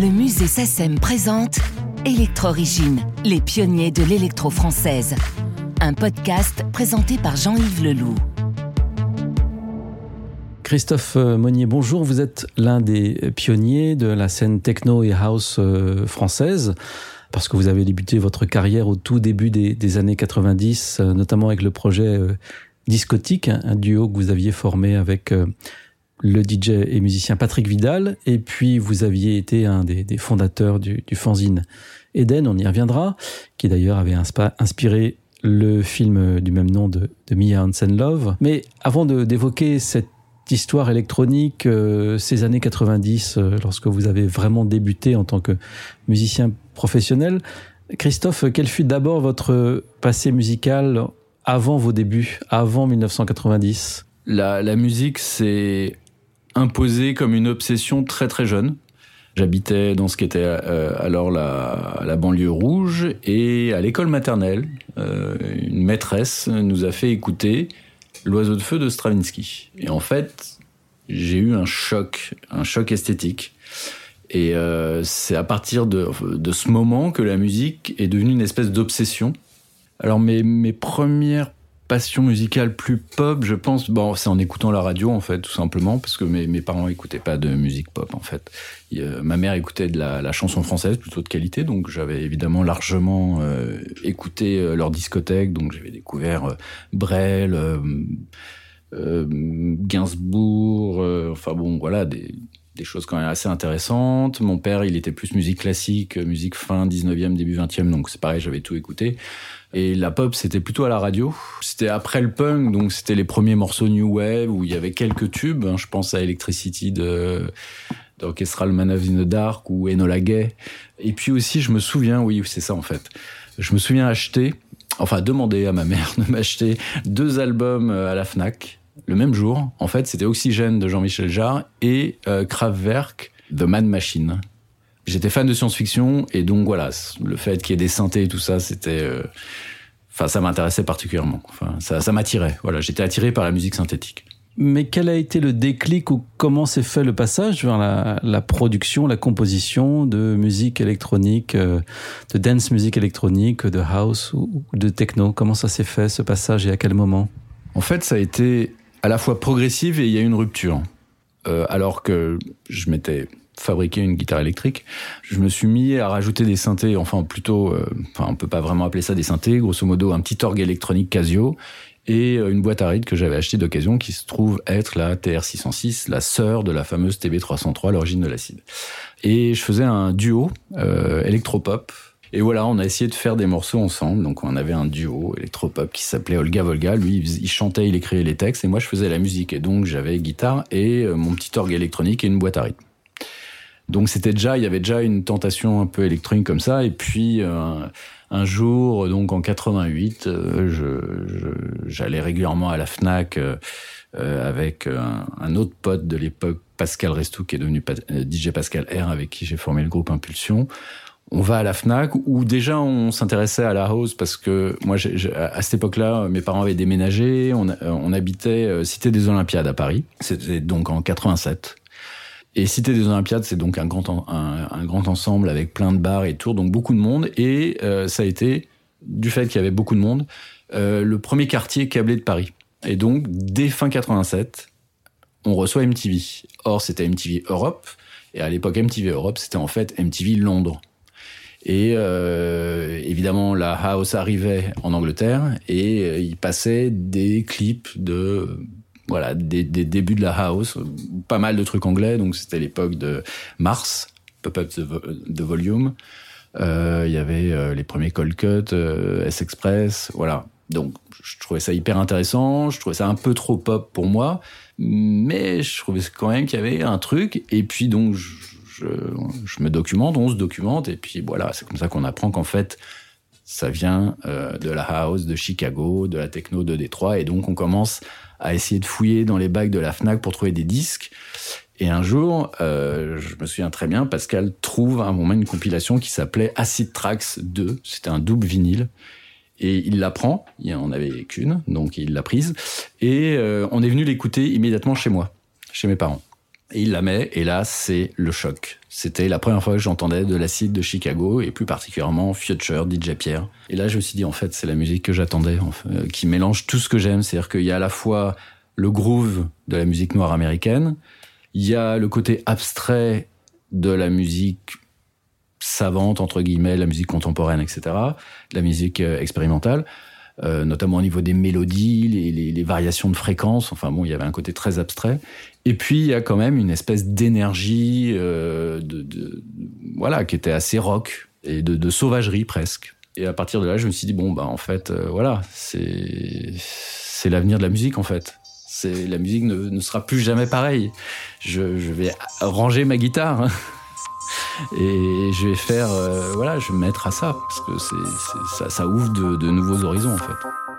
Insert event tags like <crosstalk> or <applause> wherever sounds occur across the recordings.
Le musée SACEM présente Electro-Origine, les pionniers de l'électro française. Un podcast présenté par Jean-Yves Leloup. Christophe euh, Monnier, bonjour. Vous êtes l'un des pionniers de la scène techno et house euh, française parce que vous avez débuté votre carrière au tout début des, années 90, euh, notamment avec le projet Discotique, un duo que vous aviez formé avec le DJ et musicien Patrick Vidal, et puis vous aviez été un des, fondateurs du, fanzine Eden, on y reviendra, qui d'ailleurs avait inspiré le film du même nom de, de Mia Hansen Love. Mais avant d'évoquer cette histoire électronique, euh, ces années 90, euh, lorsque vous avez vraiment débuté en tant que musicien professionnel. Christophe, quel fut d'abord votre passé musical avant vos débuts, avant 1990 la, musique s'est imposée comme une obsession très très jeune. J'habitais dans ce qui était euh, alors la, banlieue rouge et à l'école maternelle, une maîtresse nous a fait écouter L'oiseau de feu de Stravinsky. Et en fait, j'ai eu un choc, un choc esthétique. Et euh, c'est à partir de, ce moment que la musique est devenue une espèce d'obsession. Alors mes premières passion musicale plus pop, je pense, bon, c'est en écoutant la radio en fait, tout simplement, parce que mes, parents écoutaient pas de musique pop en fait. ma mère écoutait de la, chanson française plutôt de qualité, donc j'avais évidemment largement euh, écouté euh, leur discothèque, donc j'avais découvert euh, Brel, euh, euh Gainsbourg, enfin bon, voilà, des, des choses quand même assez intéressantes. Mon père, il était plus musique classique, musique fin 19e, début 20e, donc c'est pareil, j'avais tout écouté. Et la pop, c'était plutôt à la radio. C'était après le punk, donc c'était les premiers morceaux new wave où il y avait quelques tubes. Hein. Je pense à Electricity de d'Orchestral Man of the Dark ou Enola Gay. Et puis aussi, je me souviens, oui, c'est ça en fait. Je me souviens acheter, enfin demander à ma mère <laughs> de m'acheter deux albums euh, à la Fnac le même jour. En fait, c'était Oxygène de Jean-Michel Jarre et euh, Kraftwerk The Mad Machine. J'étais fan de science-fiction et donc voilà, le fait qu'il y ait des synthés et tout ça, c'était, euh, enfin, ça m'intéressait particulièrement. Enfin, ça, ça m'attirait. Voilà, j'étais attiré par la musique synthétique. Mais quel a été le déclic ou comment s'est fait le passage vers la, la, production, la composition de musique électronique, euh, de dance musique électronique, de house ou de techno? Comment ça s'est fait ce passage et à quel moment? En fait, ça a été à la fois progressive et il y a une rupture. Euh, alors que je m'étais fabriquer une guitare électrique, je me suis mis à rajouter des synthés, enfin plutôt, euh, enfin on peut pas vraiment appeler ça des synthés, grosso modo un petit orgue électronique Casio et euh, une boîte à rythme que j'avais achetée d'occasion qui se trouve être la TR606, la sœur de la fameuse TB303, l'origine de l'acide. Et je faisais un duo euh, électropop. Et voilà, on a essayé de faire des morceaux ensemble. Donc on avait un duo électropop qui s'appelait Olga Volga. Lui, il chantait, il écrivait les textes, et moi je faisais la musique. Et donc j'avais guitare et euh, mon petit orgue électronique et une boîte à rythme. Donc c'était déjà, il y avait déjà une tentation un peu électronique comme ça. Et puis euh, un jour, donc en 88, euh, je, j'allais régulièrement à la Fnac euh, avec un, un, autre pote de l'époque, Pascal Restou, qui est devenu DJ Pascal R, avec qui j'ai formé le groupe Impulsion. On va à la Fnac où déjà on s'intéressait à la house parce que moi, à cette époque-là, mes parents avaient déménagé. On, on habitait Cité des Olympiades à Paris. C'était donc en 87. Et Cité des Olympiades, c'est donc un grand, un, grand ensemble avec plein de bars et tours, donc beaucoup de monde. Et euh, ça a été, du fait qu'il y avait beaucoup de monde, euh, le premier quartier câblé de Paris. Et donc, dès fin 87, on reçoit MTV. Or, c'était MTV Europe. Et à l'époque, MTV Europe, c'était en fait MTV Londres. Et euh, évidemment, la house arrivait en Angleterre et euh, il passait des clips de voilà, des, débuts de la house, pas mal de trucs anglais, donc c'était l'époque de Mars, Pop-Up de, Volume. Euh, il y avait euh, les premiers Cold Cut, euh, S-Express, voilà. Donc je trouvais ça hyper intéressant, je trouvais ça un peu trop pop pour moi, mais je trouvais quand même qu'il y avait un truc, et puis donc je, je, me documente, on se documente, et puis voilà, c'est comme ça qu'on apprend qu'en fait, ça vient euh, de la house de Chicago, de la techno de Détroit, et donc on commence à essayer de fouiller dans les bacs de la Fnac pour trouver des disques. Et un jour, euh, je me souviens très bien, Pascal trouve à un moment une compilation qui s'appelait Acid Tracks 2. C'était un double vinyle. Et il la prend, il en avait qu'une, donc il l'a prise. Et euh, on est venu l'écouter immédiatement chez moi, chez mes parents. Et il la met, et là, c'est le choc. C'était la première fois que j'entendais de l'acide de Chicago, et plus particulièrement Future, DJ Pierre. Et là, je me suis dit, en fait, c'est la musique que j'attendais, euh, qui mélange tout ce que j'aime. C'est-à-dire qu'il y a à la fois le groove de la musique noire américaine, il y a le côté abstrait de la musique savante, entre guillemets, la musique contemporaine, etc., la musique euh, expérimentale. Euh, notamment au niveau des mélodies, les, les, variations de fréquences. Enfin bon, il y avait un côté très abstrait. Et puis il y a quand même une espèce d'énergie, euh, voilà, qui était assez rock et de, sauvagerie presque. Et à partir de là, je me suis dit bon bah en fait, euh, voilà, c'est l'avenir de la musique en fait. La musique ne, sera plus jamais pareille. Je, vais ranger ma guitare. Hein et je vais faire, euh, voilà, je vais me mettre à ça parce que ça ouvre de, de nouveaux horizons en fait.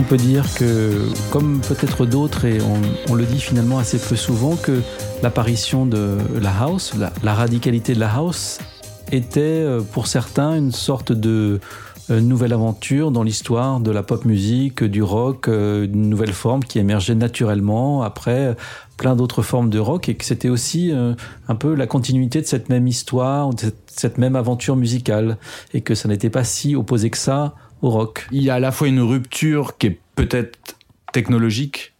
Qu'on peut dire que, comme peut-être d'autres, et on, le dit finalement assez peu souvent, que l'apparition de la house, la, radicalité de la house, était euh, pour certains une sorte de euh, nouvelle aventure dans l'histoire de la pop musique, du rock, euh, une nouvelle forme qui émergeait naturellement après plein d'autres formes de rock et que c'était aussi un peu la continuité de cette même histoire, de cette même aventure musicale et que ça n'était pas si opposé que ça rock. Il y a à la fois une rupture qui est peut-être technologique,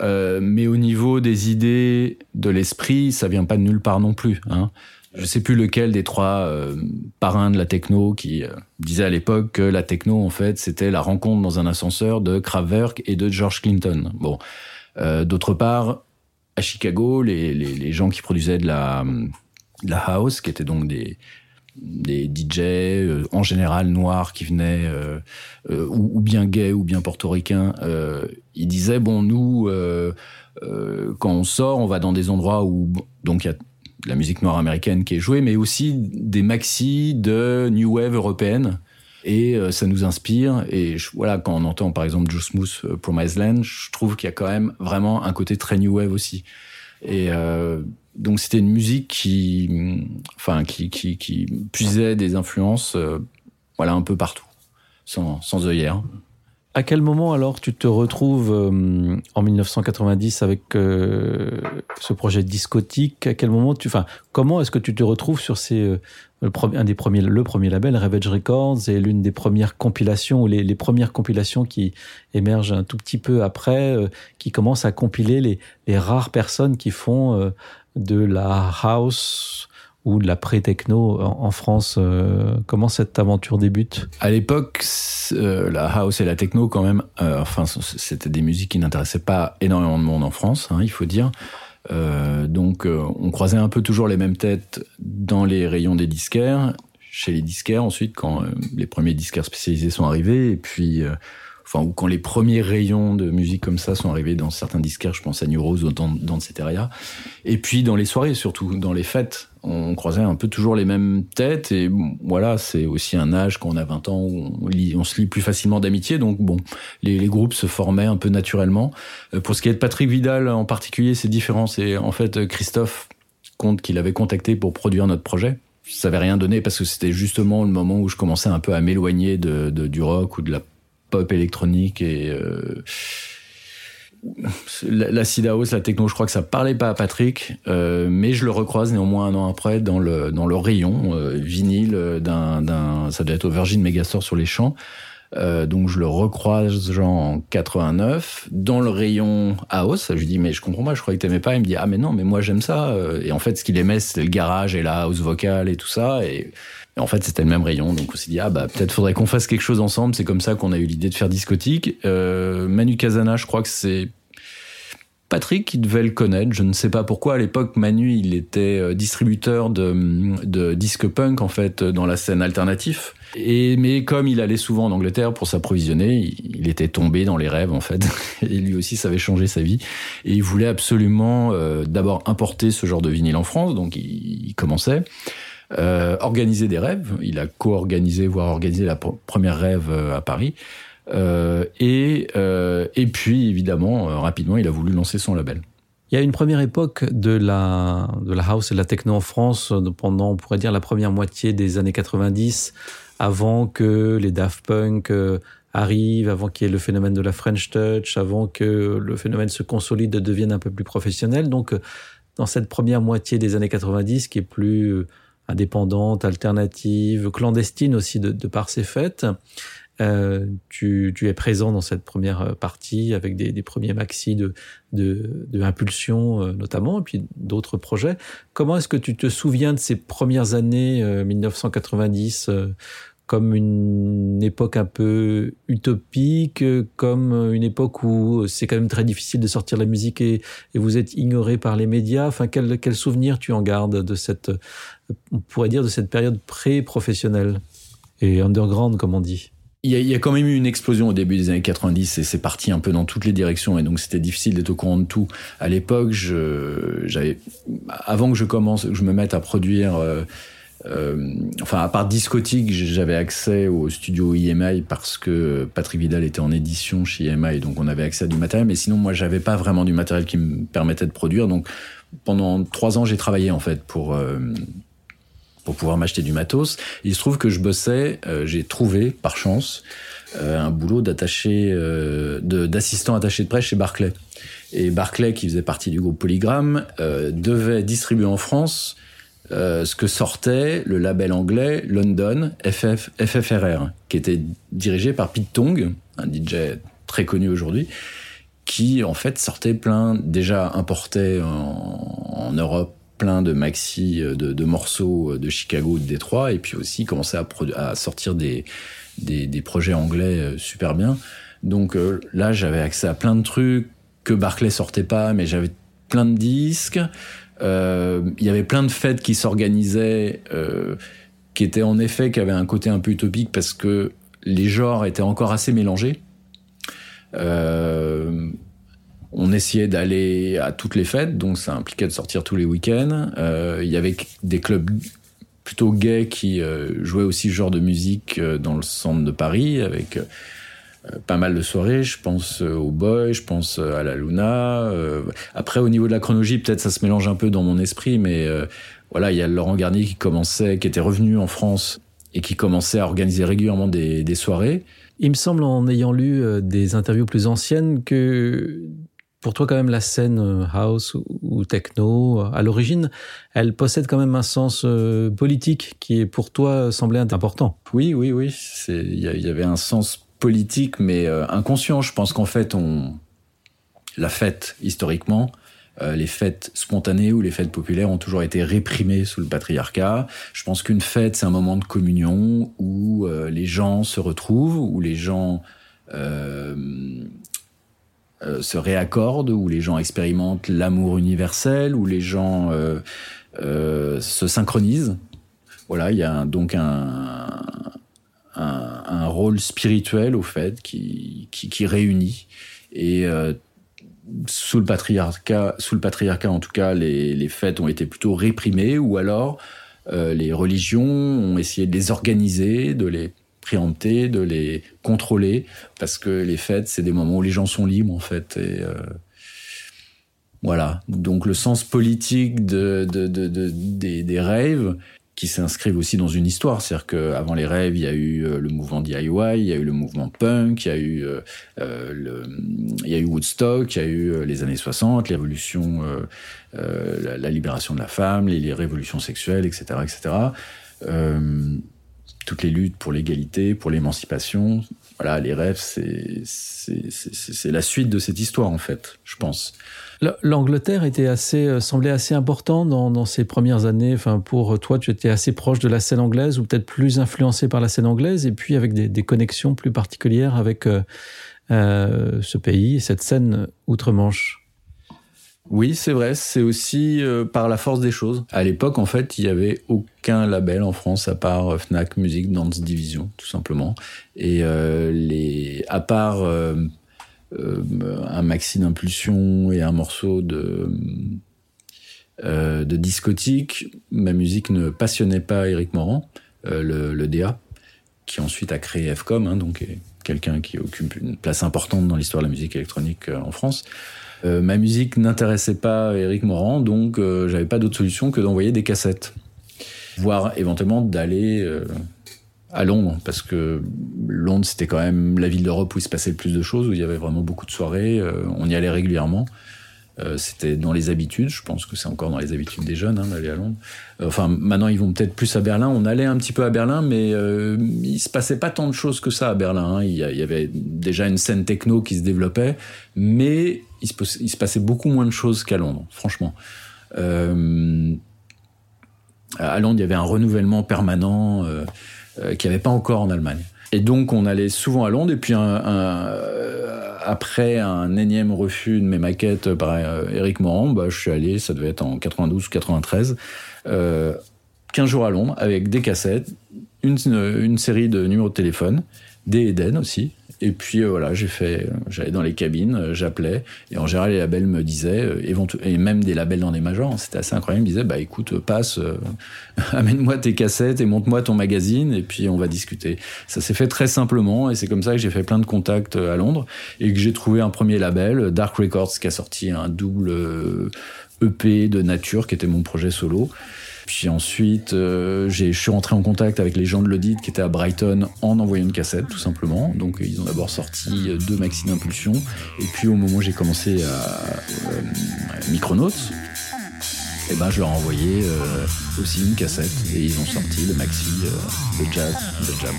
euh, mais au niveau des idées, de l'esprit, ça vient pas de nulle part non plus. Hein. Je sais plus lequel des trois euh, parrains de la techno qui euh, disait à l'époque que la techno, en fait, c'était la rencontre dans un ascenseur de Kraftwerk et de George Clinton. Bon, d'autre part, à Chicago, les, les, gens qui produisaient de la house, qui étaient donc des des DJ euh, en général noirs qui venaient euh, euh, ou, bien gays ou bien portoricains ils disaient bon nous quand on sort on va dans des endroits où donc il y a la musique noire américaine qui est jouée mais aussi des maxi de new wave européenne et ça nous inspire. Et voilà quand on entend par exemple Joe Smooth Promise Land je trouve qu'il y a quand même vraiment un côté très new wave aussi. Et donc c'était une musique qui, enfin, qui, qui, qui puisait des influences, euh, voilà, un peu partout, sans, sans œillère. À quel moment alors tu te retrouves euh, en 1990 avec euh, ce projet discotique? À quel moment tu, enfin, comment est-ce que tu te retrouves sur ces le un des premiers, le premier label, Ravage Records, et l'une des premières compilations ou les, premières compilations qui émergent un tout petit peu après, qui commencent à compiler les, les rares personnes qui font de la house ou de la pré-techno en, France euh, Comment cette aventure débute? À l'époque, euh, la house et la techno, quand même, euh, enfin, c'était des musiques qui n'intéressaient pas énormément de monde en France, hein, il faut dire. donc, on croisait un peu toujours les mêmes têtes dans les rayons des disquaires, chez les disquaires ensuite, quand les premiers disquaires spécialisés sont arrivés, et puis enfin, ou quand les premiers rayons de musique comme ça sont arrivés dans certains disquaires, je pense à New Rose ou dans, dans Ceteria. Et puis dans les soirées, surtout dans les fêtes, on croisait un peu toujours les mêmes têtes. Et voilà, c'est aussi un âge quand on a 20 ans où on, se lie plus facilement d'amitié. Donc bon, les, groupes se formaient un peu naturellement. Euh, pour ce qui est de Patrick Vidal en particulier, c'est différent. C'est en fait Christophe compte qu'il avait contacté pour produire notre projet ça avait rien donné parce que c'était justement le moment où je commençais un peu à m'éloigner du rock ou de la pop électronique et euh, l'acid house, la techno, je crois que ça parlait pas à Patrick, euh, mais je le recroise néanmoins un an après dans le dans le rayon euh, vinyle d'un d'un ça doit être au Virgin Megastore sur les champs. Euh, donc je le recroise genre en 89 dans le rayon house. Je lui dis mais je comprends pas, je croyais que t'aimais pas. Il me dit ah mais non mais moi j'aime ça. Et en fait ce qu'il aimait c'était le garage et la house vocale et tout ça. En fait, c'était le même rayon, donc on s'est dit ah bah peut-être faudrait qu'on fasse quelque chose ensemble. C'est comme ça qu'on a eu l'idée de faire discotique. Euh, Manu Casana, je crois que c'est Patrick qui devait le connaître. Je ne sais pas pourquoi à l'époque Manu il était euh, distributeur de, de disque punk en fait dans la scène alternative. Et mais comme il allait souvent en Angleterre pour s'approvisionner, il était tombé dans les rêves en fait. <laughs> Et lui aussi, ça avait changé sa vie. Et il voulait absolument euh, d'abord importer ce genre de vinyle en France, donc il, il commençait. Euh, organiser des rêves. Il a co-organisé, voire organisé la première rêve euh, à Paris. Euh, et, et puis, évidemment, rapidement, il a voulu lancer son label. Il y a une première époque de la, de la house et de la techno en France pendant, on pourrait dire, la première moitié des années 90, avant que les Daft Punk arrivent, avant qu'il y ait le phénomène de la French Touch, avant que le phénomène se consolide, devienne un peu plus professionnel. Donc, dans cette première moitié des années 90, qui est plus indépendante, alternative, clandestine aussi de, de par ses fêtes. Euh, tu, tu, es présent dans cette première partie avec des, des premiers maxi de, de, de euh, notamment, et puis d'autres projets. Comment est-ce que tu te souviens de ces premières années euh, 1990 euh, comme une époque un peu utopique, comme une époque où c'est quand même très difficile de sortir la musique et, vous êtes ignoré par les médias. Enfin, quel, souvenir tu en gardes de cette, on pourrait dire, de cette période pré-professionnelle et underground, comme on dit? Il y, a, quand même eu une explosion au début des années 90 et c'est parti un peu dans toutes les directions et donc c'était difficile d'être au courant de tout. À l'époque, j'avais, avant que je commence, que je me mette à produire euh, euh, enfin, à part discotique, j'avais accès au studio EMI parce que Patrick Vidal était en édition chez EMI, donc on avait accès à du matériel. Mais sinon, moi, j'avais pas vraiment du matériel qui me permettait de produire. Donc, pendant trois ans, j'ai travaillé en fait pour euh, pour pouvoir m'acheter du matos. Il se trouve que je bossais, euh, j'ai trouvé par chance un boulot d'attaché, d'assistant attaché de presse chez Barclay. Et Barclay, qui faisait partie du groupe Polygram, devait distribuer en France euh, ce que sortait le label anglais London FF, FFRR, qui était dirigé par Pete Tong, un DJ très connu aujourd'hui, qui en fait sortait plein, déjà importait en, Europe plein de maxi, euh, de, morceaux de Chicago, de Détroit, et puis aussi commençait à, à sortir des, des, projets anglais euh, super bien. Donc là, j'avais accès à plein de trucs que Barclay sortait pas, mais j'avais plein de disques. Euh, il y avait plein de fêtes qui s'organisaient, euh, qui étaient en effet, qui avaient un côté un peu utopique parce que les genres étaient encore assez mélangés. Euh, on essayait d'aller à toutes les fêtes, donc ça impliquait de sortir tous les week-ends. Il y avait des clubs plutôt gays qui jouaient aussi ce genre de musique dans le centre de Paris, avec pas mal de soirées. Je pense euh, au Boy, je pense euh, à la Luna. après, au niveau de la chronologie, peut-être ça se mélange un peu dans mon esprit, mais voilà, il y a Laurent Garnier qui commençait, qui était revenu en France et qui commençait à organiser régulièrement des, des soirées. Il me semble, en ayant lu des interviews plus anciennes, que pour toi, quand même, la scène house ou techno, à l'origine, elle possède quand même un sens politique qui, est pour toi, semblait important. Oui, oui, oui. Il y, avait un sens politique, mais euh, inconscient. Je pense qu'en fait, on la fête historiquement. Euh, les fêtes spontanées ou les fêtes populaires ont toujours été réprimées sous le patriarcat. Je pense qu'une fête, c'est un moment de communion où euh, les gens se retrouvent, où les gens se réaccordent, où les gens expérimentent l'amour universel, où les gens se synchronisent. Voilà, il y a donc un, un, rôle spirituel au fait qui, qui, réunit. Et euh, sous le patriarcat, sous le patriarcat en tout cas, les, les fêtes ont été plutôt réprimées, ou alors euh, les religions ont essayé de les organiser, de les préempter, de les contrôler, parce que les fêtes, c'est des moments où les gens sont libres en fait. Et, euh, voilà. Donc le sens politique de, de, de des, des, rêves qui s'inscrivent aussi dans une histoire. C'est-à-dire qu'avant les rêves, il y a eu euh, le mouvement DIY, il y a eu le mouvement punk, il y a eu, euh, euh, il y a eu Woodstock, il y a eu les années 60, l'évolution, la, libération de la femme, les, les révolutions sexuelles, etc., etc. toutes les luttes pour l'égalité, pour l'émancipation. Voilà, les rêves, c'est la suite de cette histoire, en fait, je pense. L'Angleterre était assez, euh, semblait assez important dans, dans ces premières années. Enfin, pour toi, tu étais assez proche de la scène anglaise ou peut-être plus influencé par la scène anglaise et puis avec des, connexions plus particulières avec euh, euh ce pays, cette scène outre-Manche. Oui, c'est vrai. C'est aussi euh, par la force des choses. À l'époque, en fait, il y avait aucun label en France à part Fnac Music Dance Division, tout simplement. Et les, à part euh, un maxi d'impulsion et un morceau de, euh, de ma musique ne passionnait pas Eric Morand, euh, le, DA, qui ensuite a créé FCOM, hein, donc quelqu'un qui occupe une place importante dans l'histoire de la musique électronique en France. ma musique n'intéressait pas Eric Morand, donc j'avais pas d'autre solution que d'envoyer des cassettes, voire éventuellement d'aller à Londres, parce que Londres, c'était quand même la ville d'Europe où il se passait le plus de choses, où il y avait vraiment beaucoup de soirées. Euh, on y allait régulièrement. Euh, c'était dans les habitudes. Je pense que c'est encore dans les habitudes des jeunes hein, d'aller à Londres. Euh, enfin, maintenant, ils vont peut-être plus à Berlin. On allait un petit peu à Berlin, mais il se passait pas tant de choses que ça à Berlin. Hein. Il, y avait déjà une scène techno qui se développait, mais il se, passait beaucoup moins de choses qu'à Londres, franchement. à Londres, il y avait un renouvellement permanent. Euh, qu'il n'y avait pas encore en Allemagne. Et donc on allait souvent à Londres et puis un, euh, après un énième refus de mes maquettes par euh, Eric Morand, bah, je suis allé, ça devait être en 92 ou 93, euh, 15 jours à Londres avec des cassettes, une, une série de numéros de téléphone, des Eden aussi, Et puis voilà, j'ai fait, j'allais dans les cabines, j'appelais, et en général les labels me disaient, et même des labels dans des majors, c'était assez incroyable, ils me disaient, bah écoute, passe, <laughs> amène-moi tes cassettes et monte-moi ton magazine, et puis on va discuter. Ça s'est fait très simplement, et c'est comme ça que j'ai fait plein de contacts à Londres, et que j'ai trouvé un premier label, Dark Records, qui a sorti un double EP de nature, qui était mon projet solo. Puis ensuite, euh, je suis rentré en contact avec les gens de l'audit qui étaient à Brighton en envoyant une cassette, tout simplement. Donc ils ont d'abord sorti euh, deux maxi d'impulsion. Et puis au moment où j'ai commencé à euh, Micronauts, eh ben, je leur ai envoyé aussi une cassette. Et ils ont sorti le maxi de jazz, de jam.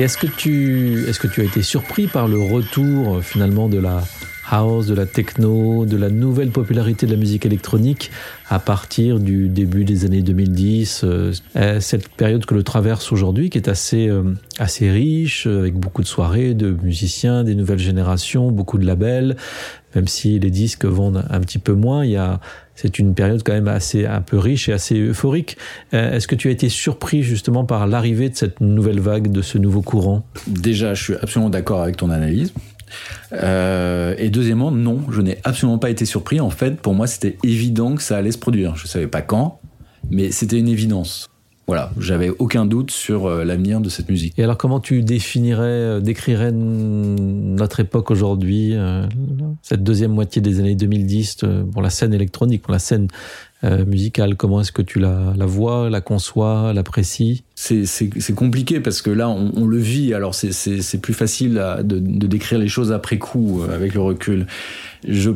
Et est-ce que tu est-ce que tu as été surpris par le retour euh, finalement de la house, de la techno, de la nouvelle popularité de la musique électronique à partir du début des années 2010, euh, cette période que le traverse aujourd'hui, qui est assez euh, assez riche, avec beaucoup de soirées, de musiciens, des nouvelles générations, beaucoup de labels. Même si les disques vendent un petit peu moins, il y a c'est une période quand même assez un peu riche et assez euphorique. Euh, est-ce que tu as été surpris justement par l'arrivée de cette nouvelle vague, de ce nouveau courant? Déjà, je suis absolument d'accord avec ton analyse. Euh, et deuxièmement, non, je n'ai absolument pas été surpris. En fait, pour moi, c'était évident que ça allait se produire. Je ne savais pas quand, mais c'était une évidence. Voilà, j'avais aucun doute sur euh, l'avenir de cette musique. Et alors, comment tu définirais, euh, décrirais notre époque aujourd'hui, cette deuxième moitié des années 2010, pour la scène électronique, pour la scène musicale? Comment est-ce que tu la, la vois, la conçois, l'apprécies c'est compliqué parce que là, on, le vit. Alors, c'est plus facile de, de, décrire les choses après coup, avec le recul. Je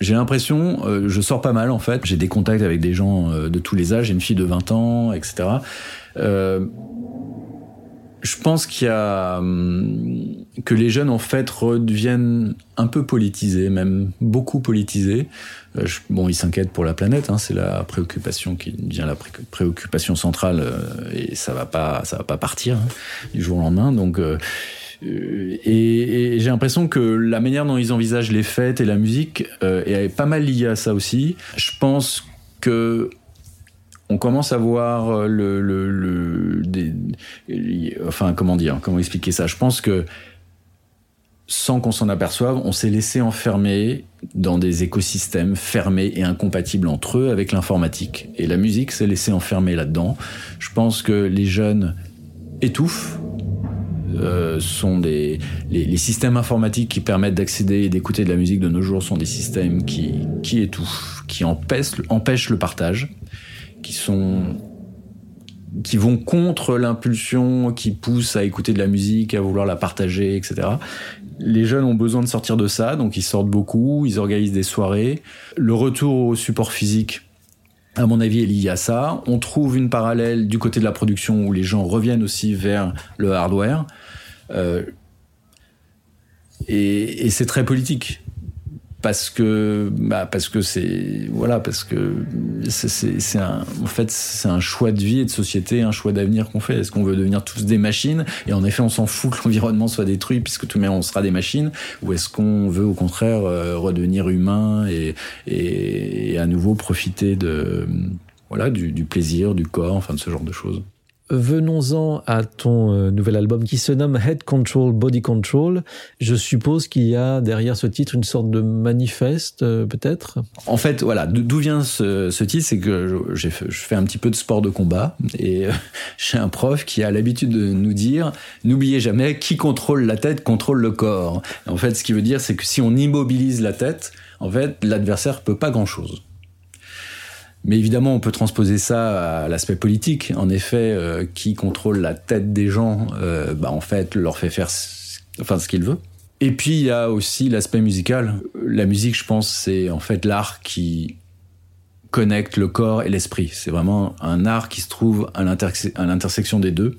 j'ai l'impression, euh, je sors pas mal en fait, j'ai des contacts avec des gens euh, de tous les âges, j'ai une fille de 20 ans, etc. Euh, je pense qu'il y a hum, que les jeunes en fait redeviennent un peu politisés, même beaucoup politisés. bon, ils s'inquiètent pour la planète, hein, c'est la préoccupation qui devient la préoccupation centrale et ça va pas, ça va pas partir hein, du jour au lendemain. Donc euh, et, j'ai l'impression que la manière dont ils envisagent les fêtes et la musique euh, est pas mal liée à ça aussi. Je pense que on commence à voir euh, le, enfin comment dire, comment expliquer ça? Je pense que sans qu'on s'en aperçoive, on s'est laissé enfermer dans des écosystèmes fermés et incompatibles entre eux avec l'informatique. Et la musique s'est laissée enfermer là-dedans. Je pense que les jeunes étouffent euh, sont des les, systèmes informatiques qui permettent d'accéder et d'écouter de la musique de nos jours sont des systèmes qui qui étouffent, qui empêchent empêchent le partage, qui sont qui vont contre l'impulsion qui pousse à écouter de la musique, à vouloir la partager, etc. Les jeunes ont besoin de sortir de ça, donc ils sortent beaucoup, ils organisent des soirées. Le retour au support physique, à mon avis, est lié à ça. On trouve une parallèle du côté de la production où les gens reviennent aussi vers le hardware. Euh, et c'est très politique parce que bah parce que c'est voilà parce que c'est un en fait c'est un choix de vie et de société un choix d'avenir qu'on fait. Est-ce qu'on veut devenir tous des machines? Et en effet on s'en fout que l'environnement soit détruit puisque tout le monde on sera des machines. Ou est-ce qu'on veut au contraire euh, redevenir humain et, et, et, à nouveau profiter de voilà du, du plaisir du corps enfin de ce genre de choses? Venons-en à ton euh, nouvel album qui se nomme Head Control, Body Control. Je suppose qu'il y a derrière ce titre une sorte de manifeste, euh, peut-être? En fait, voilà, d'où vient ce, titre C'est que je, je, fais un petit peu de sport de combat et euh, <laughs> j'ai un prof qui a l'habitude de nous dire n'oubliez jamais, qui contrôle la tête contrôle le corps. En fait, ce qui veut dire, c'est que si on immobilise la tête, en fait, l'adversaire peut pas grand-chose. Mais évidemment, on peut transposer ça à l'aspect politique. En effet, euh, qui contrôle la tête des gens, euh, bah, en fait, leur fait faire ce qu'il veut. Et puis, il y a aussi l'aspect musical. La musique, je pense, c'est en fait l'art qui connecte le corps et l'esprit. C'est vraiment un art qui se trouve à l'intersection des deux.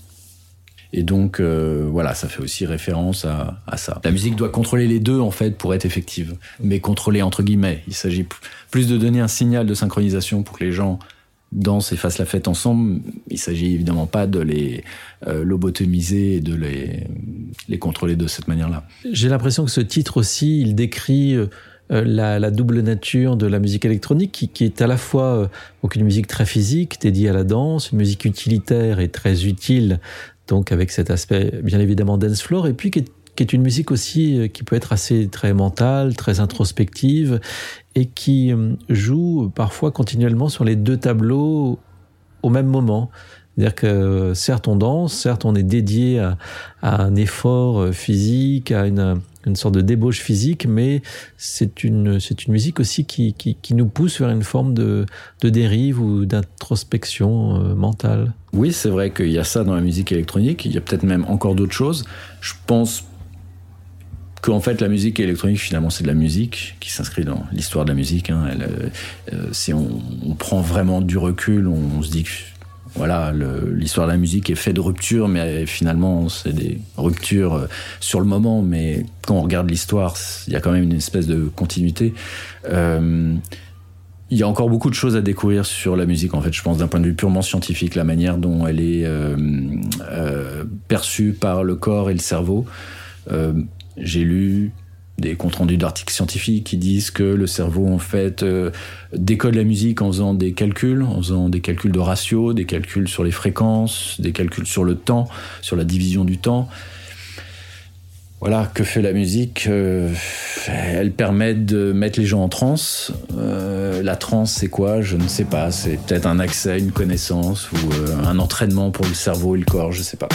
Et donc, euh, voilà, ça fait aussi référence à, à, ça. La musique doit contrôler les deux, en fait, pour être effective. Mais contrôler entre guillemets. Il s'agit plus de donner un signal de synchronisation pour que les gens dansent et fassent la fête ensemble. Il s'agit évidemment pas de les euh, lobotomiser et de les, les contrôler de cette manière-là. J'ai l'impression que ce titre aussi, il décrit... Euh, la, la, double nature de la musique électronique qui, qui est à la fois euh, une musique très physique dédiée à la danse, une musique utilitaire et très utile donc avec cet aspect bien évidemment dance floor, et puis qui est, une musique aussi euh, qui peut être assez très mentale, très introspective, et qui euh, joue parfois continuellement sur les deux tableaux au même moment. C'est-à-dire que certes on danse, certes on est dédié à, un effort euh, physique, à une, une sorte de débauche physique, mais c'est une, c'est une musique aussi qui, qui, nous pousse vers une forme de, de dérive ou d'introspection euh, mentale. Oui, c'est vrai qu'il y a ça dans la musique électronique, il y a peut-être même encore d'autres choses. Je pense qu'en fait la musique électronique finalement c'est de la musique qui s'inscrit dans l'histoire de la musique. Hein. Euh, euh, si on, prend vraiment du recul, on se dit que voilà, l'histoire de la musique est faite de ruptures, mais finalement, c'est des ruptures euh, sur le moment, mais quand on regarde l'histoire, il y a quand même une espèce de continuité. Euh, il y a encore beaucoup de choses à découvrir sur la musique, en fait, je pense, d'un point de vue purement scientifique, la manière dont elle est euh, perçue par le corps et le cerveau. J'ai lu des comptes rendus d'articles scientifiques qui disent que le cerveau en fait euh, décode la musique en faisant des calculs, en faisant des calculs de ratio, des calculs sur les fréquences, des calculs sur le temps, sur la division du temps. Voilà, que fait la musique euh, Elle permet de mettre les gens en transe. Euh, la transe, c'est quoi? Je ne sais pas. C'est peut-être un accès une connaissance ou un entraînement pour le cerveau et le corps, je ne sais pas.